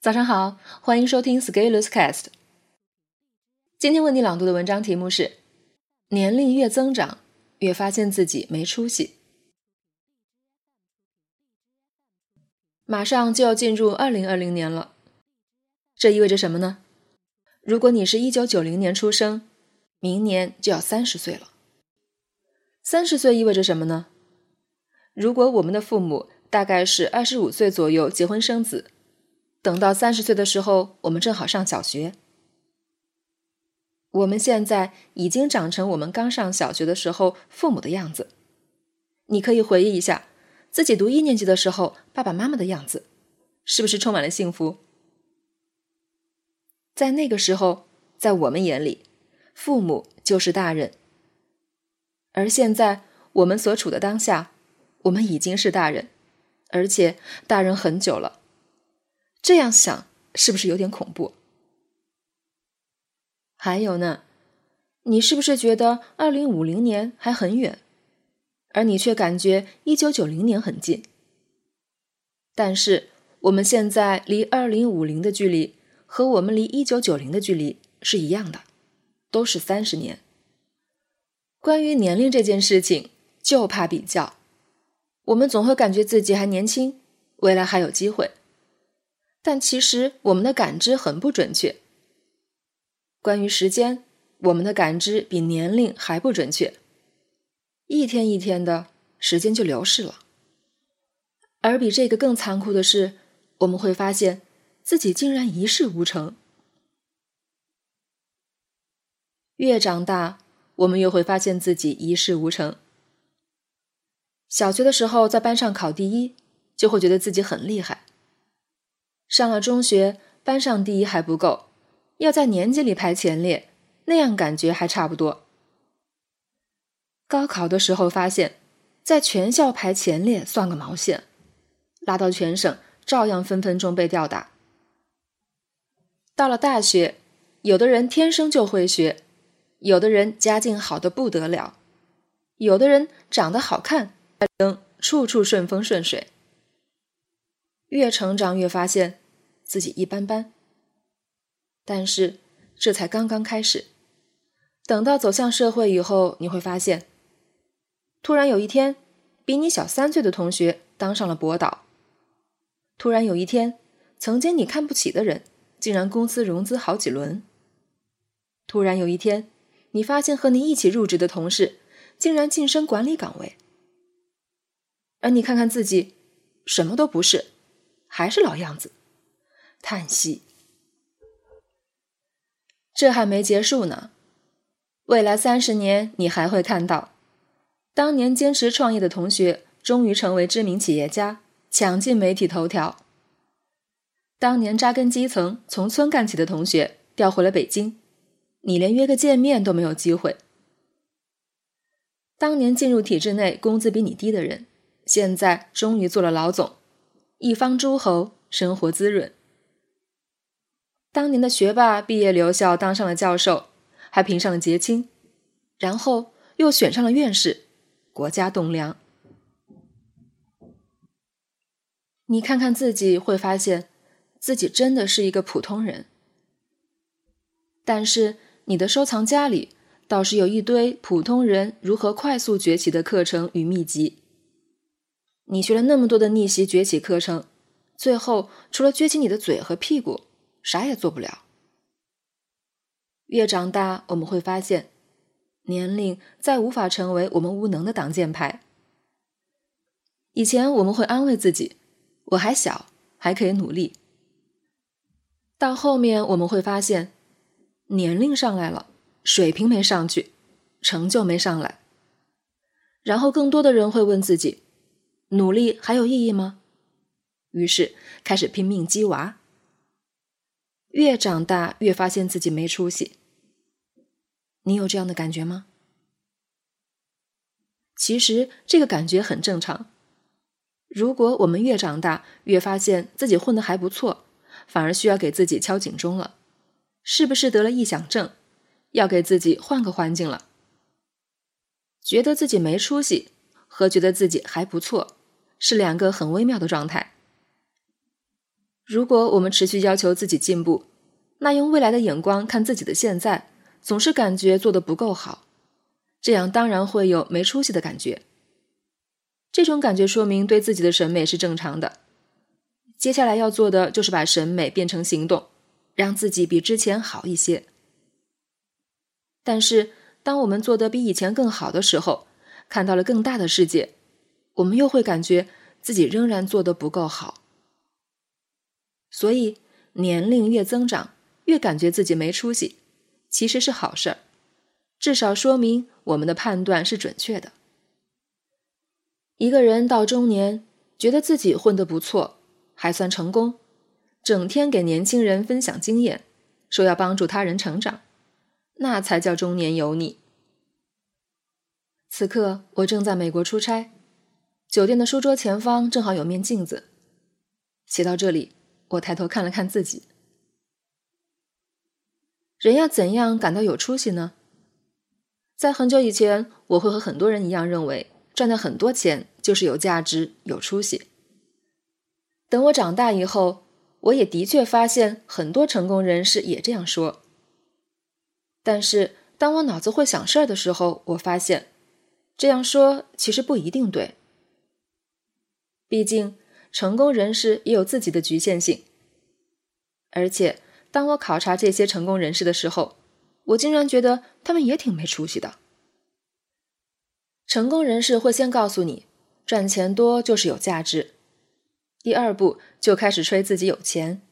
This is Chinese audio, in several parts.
早上好，欢迎收听 Scaleless Cast。今天为你朗读的文章题目是：年龄越增长，越发现自己没出息。马上就要进入二零二零年了，这意味着什么呢？如果你是一九九零年出生，明年就要三十岁了。三十岁意味着什么呢？如果我们的父母大概是二十五岁左右结婚生子。等到三十岁的时候，我们正好上小学。我们现在已经长成我们刚上小学的时候父母的样子。你可以回忆一下自己读一年级的时候爸爸妈妈的样子，是不是充满了幸福？在那个时候，在我们眼里，父母就是大人。而现在我们所处的当下，我们已经是大人，而且大人很久了。这样想是不是有点恐怖？还有呢，你是不是觉得二零五零年还很远，而你却感觉一九九零年很近？但是我们现在离二零五零的距离和我们离一九九零的距离是一样的，都是三十年。关于年龄这件事情，就怕比较，我们总会感觉自己还年轻，未来还有机会。但其实我们的感知很不准确。关于时间，我们的感知比年龄还不准确。一天一天的时间就流逝了。而比这个更残酷的是，我们会发现自己竟然一事无成。越长大，我们越会发现自己一事无成。小学的时候在班上考第一，就会觉得自己很厉害。上了中学，班上第一还不够，要在年级里排前列，那样感觉还差不多。高考的时候发现，在全校排前列算个毛线，拉到全省照样分分钟被吊打。到了大学，有的人天生就会学，有的人家境好的不得了，有的人长得好看，处处顺风顺水。越成长越发现。自己一般般，但是这才刚刚开始。等到走向社会以后，你会发现，突然有一天，比你小三岁的同学当上了博导；突然有一天，曾经你看不起的人，竟然公司融资好几轮；突然有一天，你发现和你一起入职的同事，竟然晋升管理岗位，而你看看自己，什么都不是，还是老样子。叹息，这还没结束呢。未来三十年，你还会看到，当年坚持创业的同学终于成为知名企业家，抢进媒体头条；当年扎根基层、从村干起的同学调回了北京，你连约个见面都没有机会；当年进入体制内、工资比你低的人，现在终于做了老总，一方诸侯，生活滋润。当年的学霸毕业留校当上了教授，还评上了节青，然后又选上了院士，国家栋梁。你看看自己，会发现自己真的是一个普通人。但是你的收藏夹里倒是有一堆普通人如何快速崛起的课程与秘籍。你学了那么多的逆袭崛起课程，最后除了撅起你的嘴和屁股。啥也做不了。越长大，我们会发现，年龄再无法成为我们无能的挡箭牌。以前我们会安慰自己，我还小，还可以努力。到后面我们会发现，年龄上来了，水平没上去，成就没上来。然后更多的人会问自己，努力还有意义吗？于是开始拼命鸡娃。越长大，越发现自己没出息。你有这样的感觉吗？其实这个感觉很正常。如果我们越长大，越发现自己混得还不错，反而需要给自己敲警钟了，是不是得了臆想症？要给自己换个环境了？觉得自己没出息和觉得自己还不错，是两个很微妙的状态。如果我们持续要求自己进步，那用未来的眼光看自己的现在，总是感觉做得不够好，这样当然会有没出息的感觉。这种感觉说明对自己的审美是正常的。接下来要做的就是把审美变成行动，让自己比之前好一些。但是，当我们做得比以前更好的时候，看到了更大的世界，我们又会感觉自己仍然做得不够好。所以，年龄越增长，越感觉自己没出息，其实是好事儿，至少说明我们的判断是准确的。一个人到中年，觉得自己混得不错，还算成功，整天给年轻人分享经验，说要帮助他人成长，那才叫中年油腻。此刻我正在美国出差，酒店的书桌前方正好有面镜子，写到这里，我抬头看了看自己。人要怎样感到有出息呢？在很久以前，我会和很多人一样认为。赚到很多钱就是有价值、有出息。等我长大以后，我也的确发现很多成功人士也这样说。但是当我脑子会想事儿的时候，我发现这样说其实不一定对。毕竟成功人士也有自己的局限性。而且当我考察这些成功人士的时候，我竟然觉得他们也挺没出息的。成功人士会先告诉你，赚钱多就是有价值。第二步就开始吹自己有钱。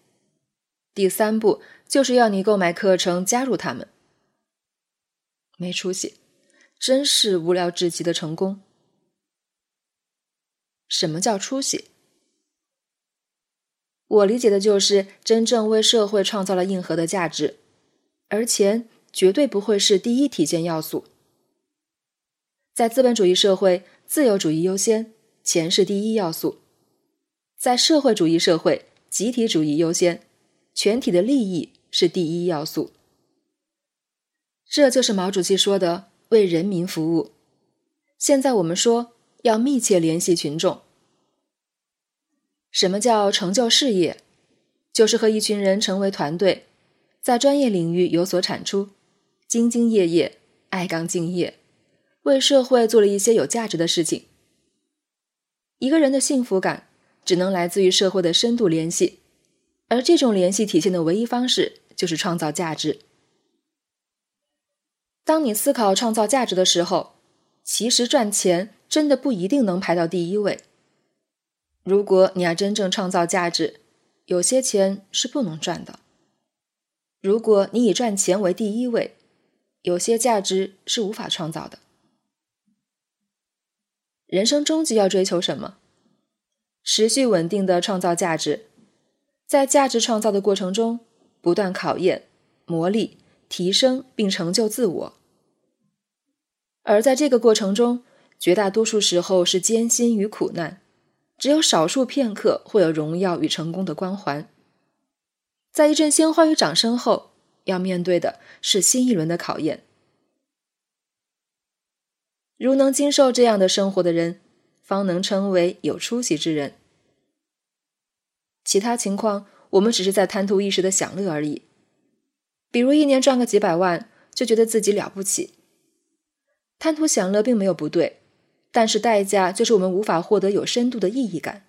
第三步就是要你购买课程加入他们。没出息，真是无聊至极的成功。什么叫出息？我理解的就是真正为社会创造了硬核的价值，而钱绝对不会是第一体现要素。在资本主义社会，自由主义优先，钱是第一要素；在社会主义社会，集体主义优先，全体的利益是第一要素。这就是毛主席说的“为人民服务”。现在我们说要密切联系群众。什么叫成就事业？就是和一群人成为团队，在专业领域有所产出，兢兢业业，爱岗敬业。为社会做了一些有价值的事情。一个人的幸福感只能来自于社会的深度联系，而这种联系体现的唯一方式就是创造价值。当你思考创造价值的时候，其实赚钱真的不一定能排到第一位。如果你要真正创造价值，有些钱是不能赚的。如果你以赚钱为第一位，有些价值是无法创造的。人生终极要追求什么？持续稳定的创造价值，在价值创造的过程中，不断考验、磨砺、提升并成就自我。而在这个过程中，绝大多数时候是艰辛与苦难，只有少数片刻会有荣耀与成功的光环。在一阵鲜花与掌声后，要面对的是新一轮的考验。如能经受这样的生活的人，方能称为有出息之人。其他情况，我们只是在贪图一时的享乐而已。比如一年赚个几百万，就觉得自己了不起。贪图享乐并没有不对，但是代价就是我们无法获得有深度的意义感，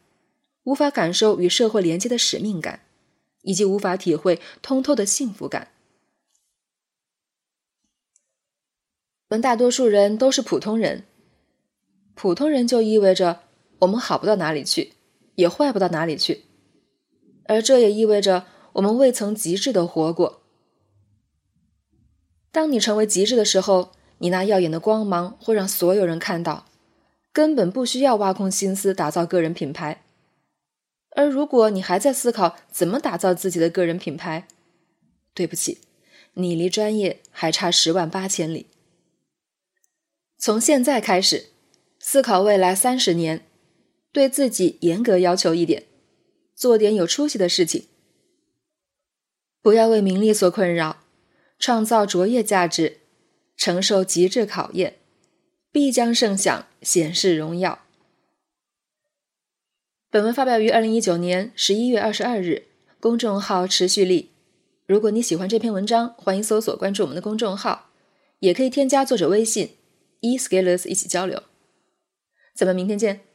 无法感受与社会连接的使命感，以及无法体会通透的幸福感。我们大多数人都是普通人，普通人就意味着我们好不到哪里去，也坏不到哪里去，而这也意味着我们未曾极致的活过。当你成为极致的时候，你那耀眼的光芒会让所有人看到，根本不需要挖空心思打造个人品牌。而如果你还在思考怎么打造自己的个人品牌，对不起，你离专业还差十万八千里。从现在开始，思考未来三十年，对自己严格要求一点，做点有出息的事情，不要为名利所困扰，创造卓越价值，承受极致考验，必将盛享显示荣耀。本文发表于二零一九年十一月二十二日，公众号持续力。如果你喜欢这篇文章，欢迎搜索关注我们的公众号，也可以添加作者微信 e scalers 一起交流。咱们明天见。